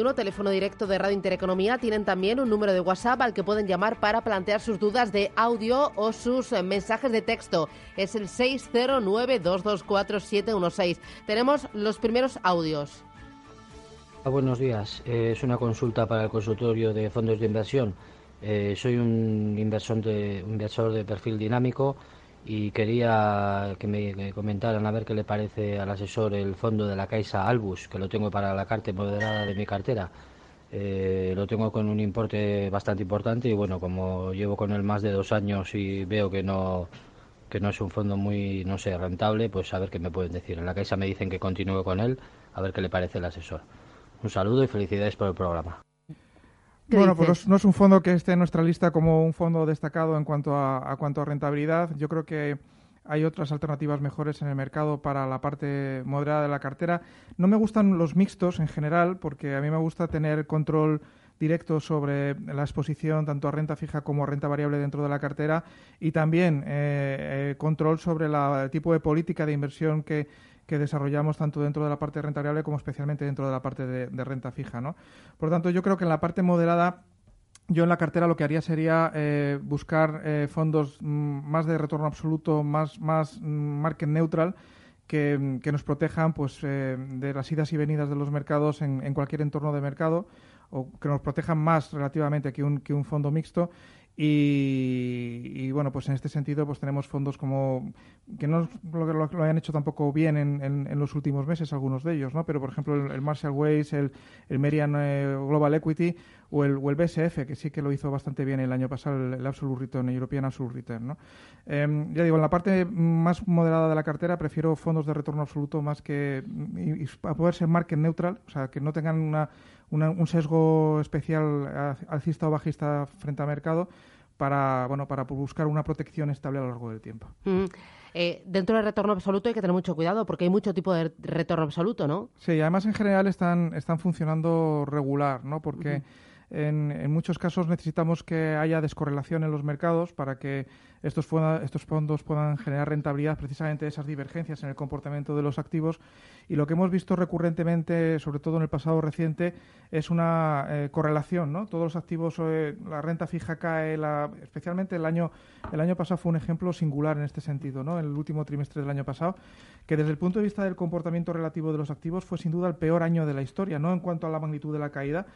Uno teléfono directo de Radio Intereconomía. Tienen también un número de WhatsApp al que pueden llamar para plantear sus dudas de audio o sus eh, mensajes de texto. Es el 609-224-716. Tenemos los primeros audios. Ah, buenos días. Eh, es una consulta para el consultorio de fondos de inversión. Eh, soy un inversor de, inversor de perfil dinámico y quería que me comentaran a ver qué le parece al asesor el fondo de la Caixa Albus, que lo tengo para la carta moderada de mi cartera. Eh, lo tengo con un importe bastante importante y bueno, como llevo con él más de dos años y veo que no que no es un fondo muy, no sé, rentable, pues a ver qué me pueden decir. En la Caixa me dicen que continúe con él, a ver qué le parece el asesor. Un saludo y felicidades por el programa. Bueno, pues no es un fondo que esté en nuestra lista como un fondo destacado en cuanto a, cuanto a rentabilidad. Yo creo que hay otras alternativas mejores en el mercado para la parte moderada de la cartera. No me gustan los mixtos en general porque a mí me gusta tener control directo sobre la exposición tanto a renta fija como a renta variable dentro de la cartera y también eh, eh, control sobre el tipo de política de inversión que, que desarrollamos tanto dentro de la parte renta variable como especialmente dentro de la parte de, renta fija. ¿no? Por lo tanto, yo creo que en la parte moderada yo en la cartera lo que haría sería eh, buscar eh, fondos mm, más de retorno absoluto, más, más mm, market neutral, que, nos protejan pues, eh, de las idas y venidas de los mercados en, en, cualquier entorno de mercado o que nos protejan más relativamente que un, que un fondo mixto y, bueno, pues en este sentido pues tenemos fondos como que no lo, lo, lo hayan hecho tampoco bien en, en, los últimos meses algunos de ellos, ¿no? Pero por ejemplo el, Marshall Ways, el, el Merian eh, Global Equity o el, el BSF que sí que lo hizo bastante bien el año pasado, el, Absolute Return, el European Absolute Return, ¿no? Em, ya digo, en la parte más moderada de la cartera prefiero fondos de retorno absoluto más que a poder ser market neutral, o sea que no tengan una un sesgo especial alcista o bajista frente al mercado para, bueno, para buscar una protección estable a lo largo del tiempo. Mm. Eh, dentro del retorno absoluto hay que tener mucho cuidado porque hay mucho tipo de retorno absoluto, ¿no? Sí, además en general están, están funcionando regular, ¿no? Porque en, muchos casos necesitamos que haya descorrelación en los mercados para que estos, estos fondos puedan generar rentabilidad precisamente de esas divergencias en el comportamiento de los activos. Y lo que hemos visto recurrentemente, sobre todo en el pasado reciente, es una eh, correlación. ¿no? Todos los activos, eh, la renta fija cae, la, especialmente el año, el año pasado fue un ejemplo singular en este sentido, ¿no? en el último trimestre del año pasado, que desde el punto de vista del comportamiento relativo de los activos fue sin duda el peor año de la historia, no en cuanto a la magnitud de la caída,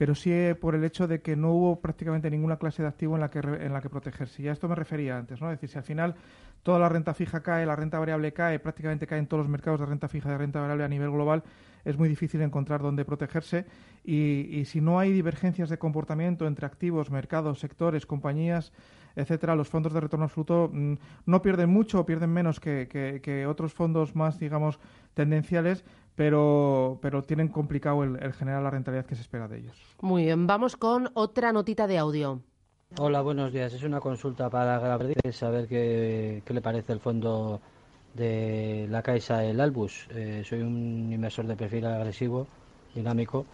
pero sí por el hecho de que no hubo prácticamente ninguna clase de activo en la que, en la que protegerse. Y a esto me refería antes, ¿no? Es decir, si al final toda la renta fija cae, la renta variable cae, prácticamente cae en todos los mercados de renta fija y de renta variable a nivel global, es muy difícil encontrar dónde protegerse. Y, si no hay divergencias de comportamiento entre activos, mercados, sectores, compañías, etcétera, los fondos de retorno absoluto mm, no pierden mucho o pierden menos que, que otros fondos más, digamos, tendenciales, pero, pero tienen complicado el, generar la rentabilidad que se espera de ellos. Muy bien, vamos con otra notita de audio. Hola, buenos días. Es una consulta para Gabriel, saber qué, qué le parece el fondo de la Caixa, el Albus. Eh, soy un inversor de perfil agresivo, dinámico,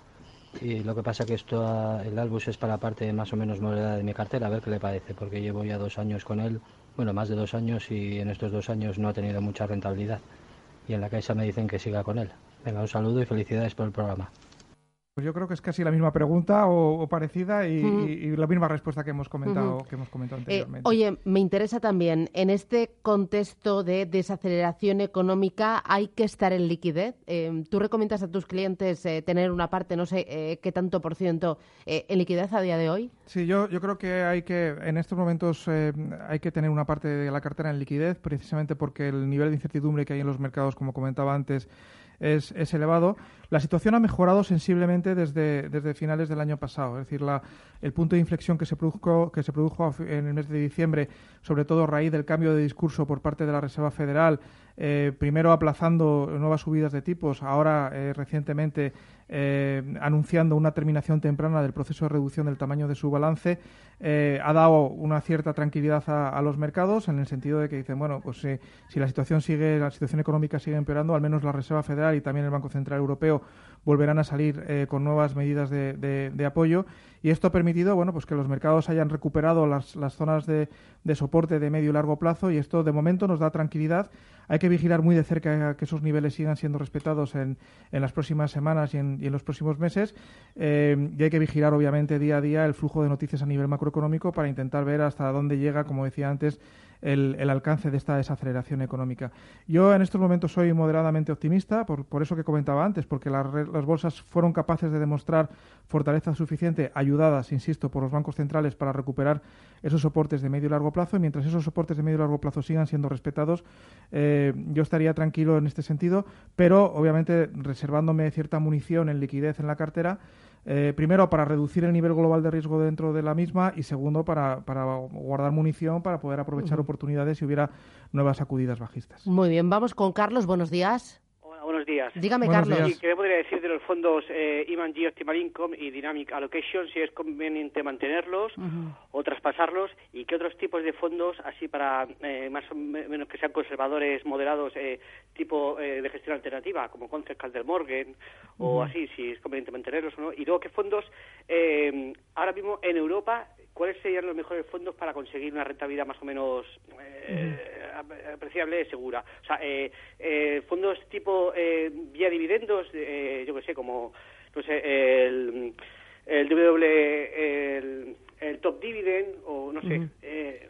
y lo que pasa que esto, el Albus es para la parte más o menos moderada de mi cartera, a ver qué le parece, porque llevo ya dos años con él, bueno, más de dos años, y en estos dos años no ha tenido mucha rentabilidad. Y en la Caixa me dicen que siga con él. Venga, un saludo y felicidades por el programa. Pues yo creo que es casi la misma pregunta o, parecida y, la misma respuesta que hemos comentado, que hemos comentado eh, anteriormente. oye, me interesa también, en este contexto de desaceleración económica, ¿hay que estar en liquidez? Eh, ¿Tú recomiendas a tus clientes eh, tener una parte, no sé qué tanto por ciento, en liquidez a día de hoy? Sí, yo, yo creo que hay que, en estos momentos, hay que tener una parte de la cartera en liquidez, precisamente porque el nivel de incertidumbre que hay en los mercados, como comentaba antes, es, es, elevado. La situación ha mejorado sensiblemente desde, desde finales del año pasado. Es decir, la, el punto de inflexión que se, produjo, que se produjo en el mes de diciembre, sobre todo a raíz del cambio de discurso por parte de la Reserva Federal, eh, primero aplazando nuevas subidas de tipos, ahora eh, recientemente eh, anunciando una terminación temprana del proceso de reducción del tamaño de su balance, ha dado una cierta tranquilidad a, los mercados en el sentido de que dicen, bueno, pues si la situación sigue, la situación económica sigue empeorando, al menos la Reserva Federal y también el Banco Central Europeo volverán a salir con nuevas medidas de, apoyo y esto ha permitido, bueno, pues que los mercados hayan recuperado las, zonas de, soporte de medio y largo plazo y esto de momento nos da tranquilidad. Hay que vigilar muy de cerca que esos niveles sigan siendo respetados en, en las próximas semanas y en, y en los próximos meses. Eh, y hay que vigilar, obviamente, día a día el flujo de noticias a nivel macroeconómico para intentar ver hasta dónde llega, como decía antes, el, alcance de esta desaceleración económica. Yo en estos momentos soy moderadamente optimista, por, por eso que comentaba antes, porque las, bolsas fueron capaces de demostrar fortaleza suficiente, ayudadas, insisto, por los bancos centrales para recuperar esos soportes de medio y largo plazo. Y mientras esos soportes de medio y largo plazo sigan siendo respetados, eh, yo estaría tranquilo en este sentido, pero obviamente reservándome cierta munición en liquidez en la cartera. Eh, primero, para reducir el nivel global de riesgo dentro de la misma y segundo, para, para guardar munición para poder aprovechar oportunidades si hubiera nuevas sacudidas bajistas. Muy bien, vamos con Carlos. Buenos días buenos días. Dígame, Carlos. ¿Y qué podría decir de los fondos eh, G Optimal Income y Dynamic Allocation? Si es conveniente mantenerlos o traspasarlos y qué otros tipos de fondos, así para eh, más o menos que sean conservadores, moderados, eh, tipo eh, de gestión alternativa, como Concept del Morgan o así, si es conveniente mantenerlos o no. Y luego, ¿qué fondos ahora mismo en Europa ¿cuáles serían los mejores fondos para conseguir una rentabilidad más o menos eh, apreciable, segura? O sea, eh, eh, fondos tipo eh, vía dividendos, eh, yo qué sé, como no sé, el, el W, el, Top Dividend, o no sé, eh,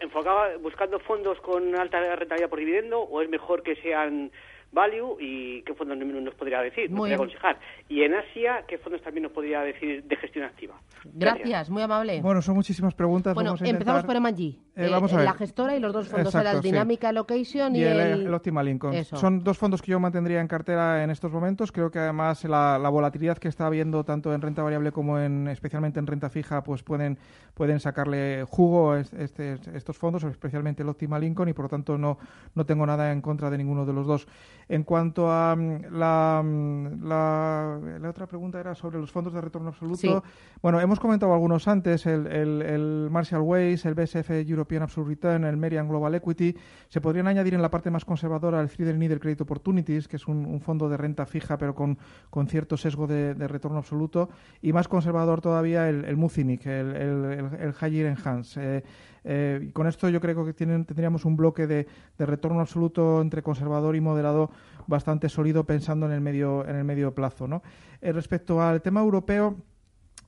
enfocaba buscando fondos con alta rentabilidad por dividendo, o es mejor que sean value y qué fondos nos podría decir, nos podría aconsejar. Y en Asia, ¿qué fondos también nos podría decir de gestión activa? Gracias, muy amable. Bueno, son muchísimas preguntas. Bueno, empezamos por M&G, eh, la gestora y los dos fondos, la Dinámica Location y, el, Optimal Income. Son dos fondos que yo mantendría en cartera en estos momentos. Creo que además la, volatilidad que está habiendo tanto en renta variable como en especialmente en renta fija, pues pueden, pueden sacarle jugo a este, estos fondos, especialmente el Optimal Income, y por lo tanto no, no tengo nada en contra de ninguno de los dos. En cuanto a mm, mm, la, la, otra pregunta era sobre los fondos de retorno absoluto. Bueno, hemos comentado algunos antes, el, el, Marshall Ways, el BSF European Absolute Return, el Merian Global Equity. Se podrían añadir en la parte más conservadora el Friedel Nieder Credit Opportunities, que es un, fondo de renta fija pero con, con cierto sesgo de, retorno absoluto. Y más conservador todavía el, el Muzinich, el, el, el Higher Enhance. Eh, eh, y con esto yo creo que tendríamos un bloque de, retorno absoluto entre conservador y moderado bastante sólido pensando en el medio, en el medio plazo. ¿no? Eh, respecto al tema europeo,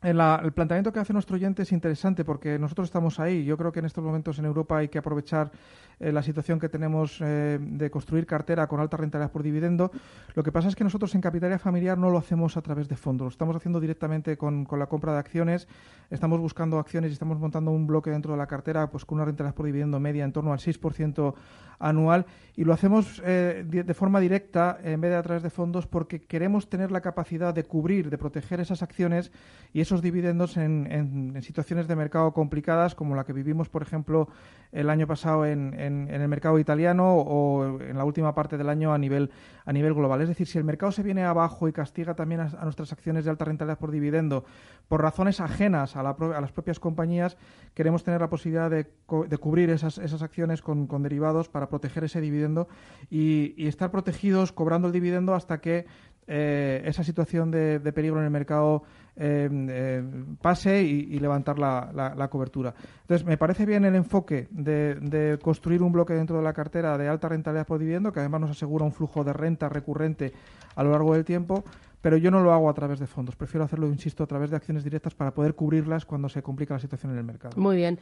el planteamiento que hace nuestro oyente es interesante porque nosotros estamos ahí. Yo creo que en estos momentos en Europa hay que aprovechar eh, la situación que tenemos eh, de construir cartera con alta rentabilidad por dividendo. Lo que pasa es que nosotros en Capitalia Familiar no lo hacemos a través de fondos, lo estamos haciendo directamente con, la compra de acciones. Estamos buscando acciones y estamos montando un bloque dentro de la cartera pues con una rentabilidad por dividendo media en torno al 6% anual y lo hacemos eh, de, forma directa en vez de a través de fondos porque queremos tener la capacidad de cubrir, de proteger esas acciones y esos dividendos en, en situaciones de mercado complicadas como la que vivimos, por ejemplo, el año pasado en, el mercado italiano o en la última parte del año a nivel, a nivel global. Es decir, si el mercado se viene abajo y castiga también a, nuestras acciones de alta rentabilidad por dividendo por razones ajenas a, las propias compañías, queremos tener la posibilidad de, de cubrir esas, esas acciones con, derivados para proteger ese dividendo y estar protegidos cobrando el dividendo hasta que eh, esa situación de, peligro en el mercado eh, eh, pase y, levantar la, cobertura. Entonces, me parece bien el enfoque de, construir un bloque dentro de la cartera de alta rentabilidad por dividendo, que además nos asegura un flujo de renta recurrente a lo largo del tiempo, pero yo no lo hago a través de fondos. Prefiero hacerlo, insisto, a través de acciones directas para poder cubrirlas cuando se complica la situación en el mercado. Muy bien.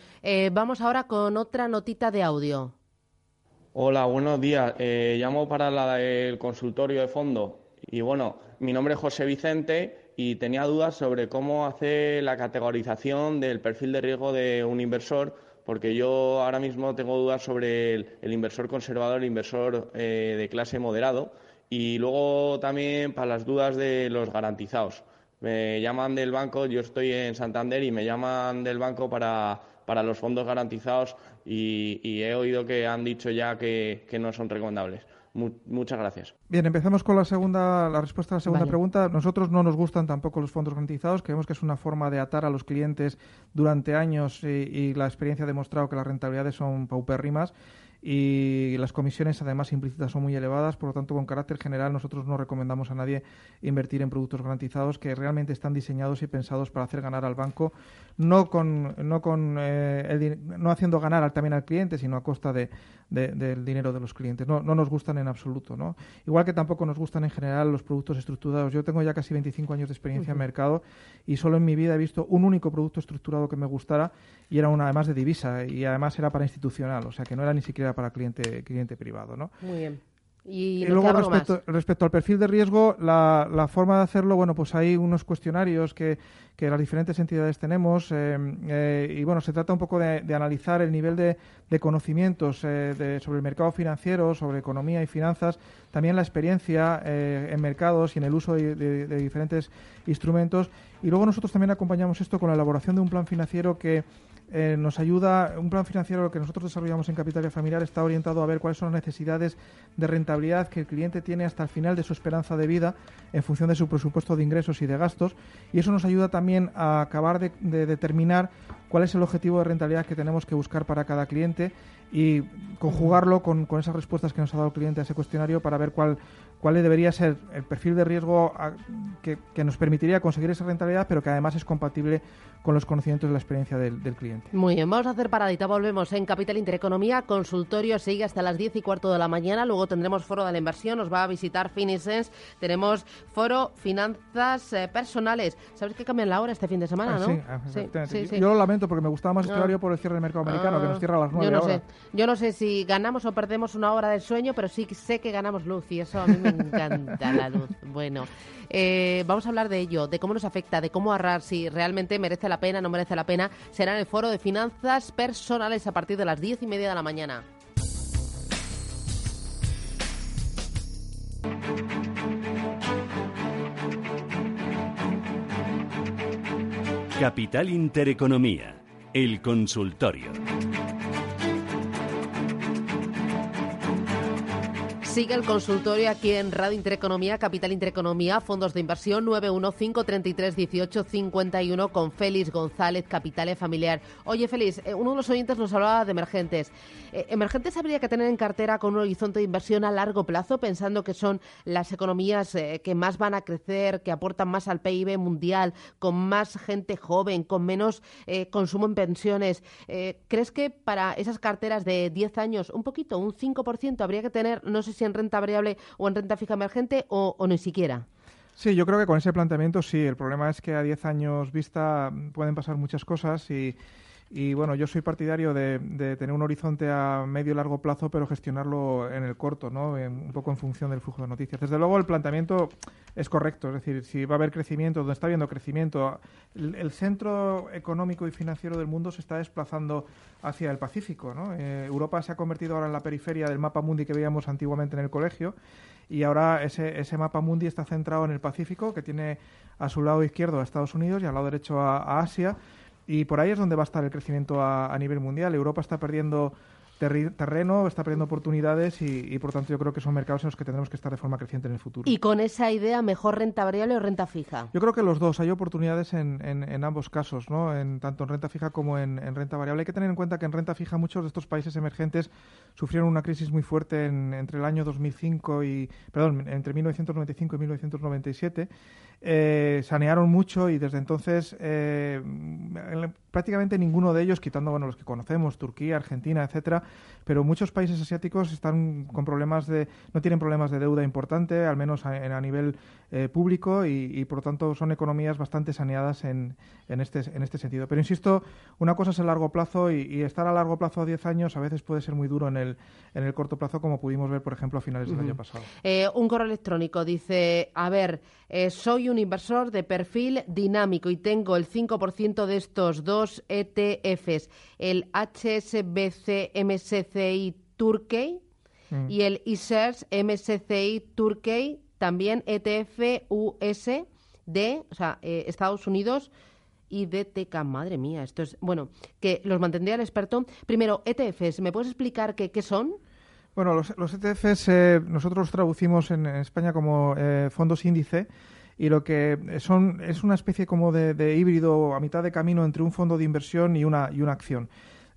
vamos ahora con otra notita de audio. Hola, buenos días. llamo para el consultorio de fondo y bueno, mi nombre es José Vicente y tenía dudas sobre cómo hacer la categorización del perfil de riesgo de un inversor, porque yo ahora mismo tengo dudas sobre el, inversor conservador, el inversor eh, de clase moderado, y luego también para las dudas de los garantizados. Me llaman del banco, yo estoy en Santander y me llaman del banco para, los fondos garantizados y, he oído que han dicho ya que no son recomendables muchas gracias. Bien, empezamos con la segunda, la respuesta a la segunda pregunta. Nosotros no nos gustan tampoco los fondos garantizados. Creemos que es una forma de atar a los clientes durante años y, y la experiencia ha demostrado que las rentabilidades son paupérrimas y las comisiones además implícitas son muy elevadas, por lo tanto con carácter general nosotros no recomendamos a nadie invertir en productos garantizados que realmente están diseñados y pensados para hacer ganar al banco, no con no con eh, no haciendo ganar también al cliente, sino a costa de, del dinero de los clientes. No, no nos gustan en absoluto, ¿no? Igual que tampoco nos gustan en general los productos estructurados. Yo tengo ya casi 25 años de experiencia en mercado y solo en mi vida he visto un único producto estructurado que me gustara y era una además de divisa y además era para institucional, o sea que no era ni siquiera para cliente, cliente privado. ¿no? Muy bien. Y, luego respecto, respecto, al perfil de riesgo, la, la, forma de hacerlo, bueno, pues hay unos cuestionarios que, que las diferentes entidades tenemos eh, eh, y bueno, se trata un poco de, analizar el nivel de, de conocimientos eh, sobre el mercado financiero, sobre economía y finanzas, también la experiencia en mercados y en el uso de, diferentes instrumentos y luego nosotros también acompañamos esto con la elaboración de un plan financiero que eh, nos ayuda, un plan financiero que nosotros desarrollamos en Capitalia Familiar está orientado a ver cuáles son las necesidades de rentabilidad que el cliente tiene hasta el final de su esperanza de vida en función de su presupuesto de ingresos y de gastos. Y eso nos ayuda también a acabar de, determinar cuál es el objetivo de rentabilidad que tenemos que buscar para cada cliente y conjugarlo con, con, esas respuestas que nos ha dado el cliente a ese cuestionario para ver cuál, cuál debería ser el perfil de riesgo que, que, nos permitiría conseguir esa rentabilidad, pero que además es compatible con los conocimientos y la experiencia del, cliente. Muy bien, vamos a hacer paradita. Volvemos en Capital Intereconomía. Consultorio sigue hasta las 10 y cuarto de la mañana. Luego tendremos foro de la inversión. Nos va a visitar Finisens. Tenemos foro finanzas eh, personales. ¿Sabes que cambian la hora este fin de semana, ah, no? Sí, sí, sí, Yo lo lamento porque me gustaba más este horario por el cierre del mercado americano, que nos cierra a las 9 Yo no sé. Yo no sé si ganamos o perdemos una hora del sueño, pero sí sé que ganamos luz y eso a mí me encanta la luz. Bueno, eh, vamos a hablar de ello, de cómo nos afecta, de cómo ahorrar, si realmente merece la pena, no merece la pena, será en el foro de finanzas personales a partir de las diez y media de la mañana. Capital Intereconomía, el consultorio. Sigue el consultorio aquí en Radio Intereconomía, Capital Intereconomía, fondos de inversión 915331851 con Félix González, Capital Familiar. Oye, Félix, eh, uno de los oyentes nos hablaba de emergentes. Eh, ¿Emergentes habría que tener en cartera con un horizonte de inversión a largo plazo, pensando que son las economías eh, que más van a crecer, que aportan más al PIB mundial, con más gente joven, con menos consumo en pensiones? ¿Crees que para esas carteras de 10 años, un poquito, un 5%, habría que tener, no sé si en renta variable o en renta fija emergente o, o ni siquiera? Sí, yo creo que con ese planteamiento sí. El problema es que a 10 años vista pueden pasar muchas cosas y y bueno, yo soy partidario de, tener un horizonte a medio y largo plazo, pero gestionarlo en el corto, ¿no? un poco en función del flujo de noticias. Desde luego, el planteamiento es correcto, es decir, si va a haber crecimiento, donde está habiendo crecimiento, el, centro económico y financiero del mundo se está desplazando hacia el Pacífico, ¿no? Eh, Europa se ha convertido ahora en la periferia del mapa mundi que veíamos antiguamente en el colegio y ahora ese, ese mapa mundi está centrado en el Pacífico, que tiene a su lado izquierdo a Estados Unidos y al lado derecho a Asia y por ahí es donde va a estar el crecimiento a, nivel mundial. Europa está perdiendo terreno, está perdiendo oportunidades y, por tanto yo creo que son mercados en los que tendremos que estar de forma creciente en el futuro. ¿Y con esa idea mejor renta variable o renta fija? Yo creo que los dos, hay oportunidades en, en, ambos casos, ¿no? en, tanto en renta fija como en, renta variable. Hay que tener en cuenta que en renta fija muchos de estos países emergentes sufrieron una crisis muy fuerte entre el año 2005 y, perdón, entre 1995 y 1997 eh, sanearon mucho y desde entonces eh, prácticamente ninguno de ellos, quitando bueno los que conocemos, Turquía, Argentina, etcétera, pero muchos países asiáticos están con problemas de no tienen problemas de deuda importante, al menos a, nivel eh, público y, por lo tanto son economías bastante saneadas en, en, este en este sentido. Pero insisto, una cosa es el largo plazo y, estar a largo plazo a 10 años a veces puede ser muy duro en el en el corto plazo, como pudimos ver, por ejemplo, a finales del año pasado. un correo electrónico dice, a ver, soy un un inversor de perfil dinámico y tengo el 5% de estos dos ETFs, el HSBC MSCI Turkey mm. y el ISERS MSCI Turkey, también ETF US de o sea, eh, Estados Unidos y DTK. Madre mía, esto es. Bueno, que los mantendría el experto. Primero, ETFs, ¿me puedes explicar qué, qué son? Bueno, los, ETFs eh, nosotros los traducimos en, España como eh, fondos índice y lo que son es una especie como de, híbrido a mitad de camino entre un fondo de inversión y una, y una acción.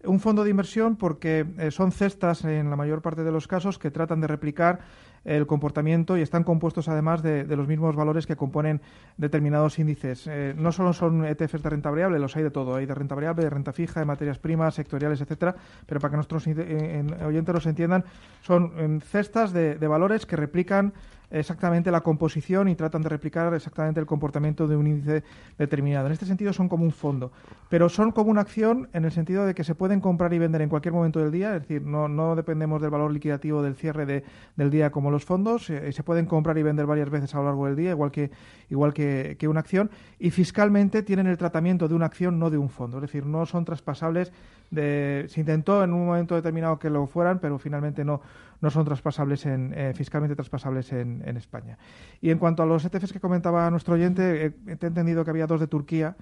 Un fondo de inversión porque eh, son cestas en la mayor parte de los casos que tratan de replicar el comportamiento y están compuestos además de, los mismos valores que componen determinados índices. Eh, no solo son ETFs de renta variable, los hay de todo, hay de renta variable, de renta fija, de materias primas, sectoriales, etcétera, pero para que nuestros oyentes los entiendan, son em, cestas de valores que replican exactamente la composición y tratan de replicar exactamente el comportamiento de un índice determinado. En este sentido son como un fondo, pero son como una acción en el sentido de que se pueden comprar y vender en cualquier momento del día, es decir, no, no dependemos del valor liquidativo del cierre de, del día como los fondos, eh, se pueden comprar y vender varias veces a lo largo del día, igual que, igual que, que una acción, y fiscalmente tienen el tratamiento de una acción, no de un fondo, es decir, no son traspasables de, se intentó en un momento determinado que lo fueran, pero finalmente no, no son traspasables en, eh, fiscalmente traspasables en, en, España. Y en cuanto a los ETFs que comentaba nuestro oyente, he, entendido que había dos de Turquía.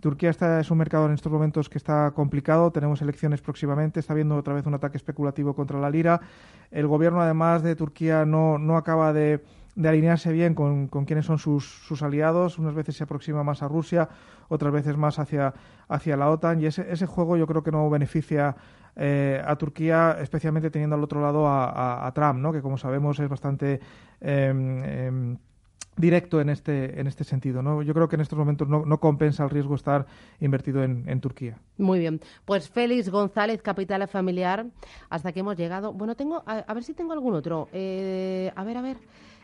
Turquía está, es un mercado en estos momentos que está complicado, tenemos elecciones próximamente, está habiendo otra vez un ataque especulativo contra la lira. El gobierno, además de Turquía, no, no acaba de, de alinearse bien con, con quiénes son sus, sus, aliados. Unas veces se aproxima más a Rusia, otras veces más hacia, hacia la OTAN. Y ese, ese juego yo creo que no beneficia eh, a Turquía, especialmente teniendo al otro lado a, Trump, ¿no? que como sabemos es bastante em, em, directo en este, en este sentido. ¿no? Yo creo que en estos momentos no, no compensa el riesgo estar invertido en, en, Turquía. Muy bien. Pues Félix González, Capital Familiar, hasta que hemos llegado. Bueno, tengo, a, ver si tengo algún otro. Eh, a ver, a ver.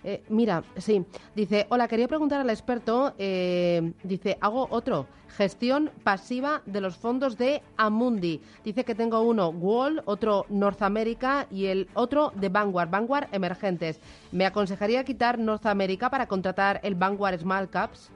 Eh, mira, sí, dice, hola, quería preguntar al experto, eh, dice, hago otro, gestión pasiva de los fondos de Amundi. Dice que tengo uno Wall, otro North America y el otro de Vanguard, Vanguard Emergentes. ¿Me aconsejaría quitar North America para contratar el Vanguard Small Caps?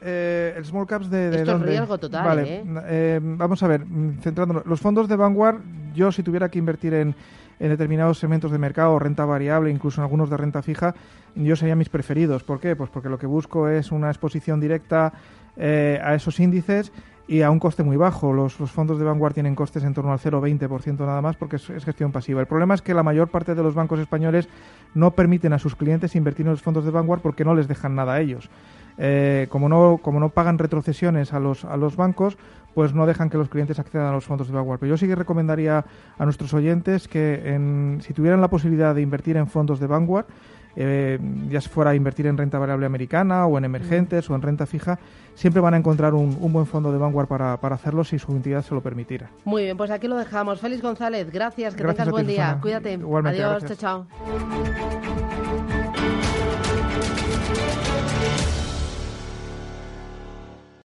Eh, el small caps de, Esto es riesgo total, vale. ¿eh? vamos a ver, mm, centrándonos. Los fondos de Vanguard, yo si tuviera que invertir en, en determinados segmentos de mercado, renta variable, incluso en algunos de renta fija, yo serían mis preferidos. ¿Por qué? Pues porque lo que busco es una exposición directa eh, a esos índices y a un coste muy bajo. Los, fondos de Vanguard tienen costes en torno al 0,20% nada más porque es, gestión pasiva. El problema es que la mayor parte de los bancos españoles no permiten a sus clientes invertir en los fondos de Vanguard porque no les dejan nada a ellos. Eh, como, no, como no pagan retrocesiones a los, a los bancos, pues no dejan que los clientes accedan a los fondos de Vanguard. Pero yo sí que recomendaría a nuestros oyentes que si tuvieran la posibilidad de invertir en fondos de Vanguard, eh, ya fuera invertir en renta variable americana o en emergentes o en renta fija, siempre van a encontrar un, buen fondo de Vanguard para, para, hacerlo si su entidad se lo permitiera. Muy bien, pues aquí lo dejamos. Félix González, gracias, que tengas buen día. Cuídate. Adiós, chao, chao.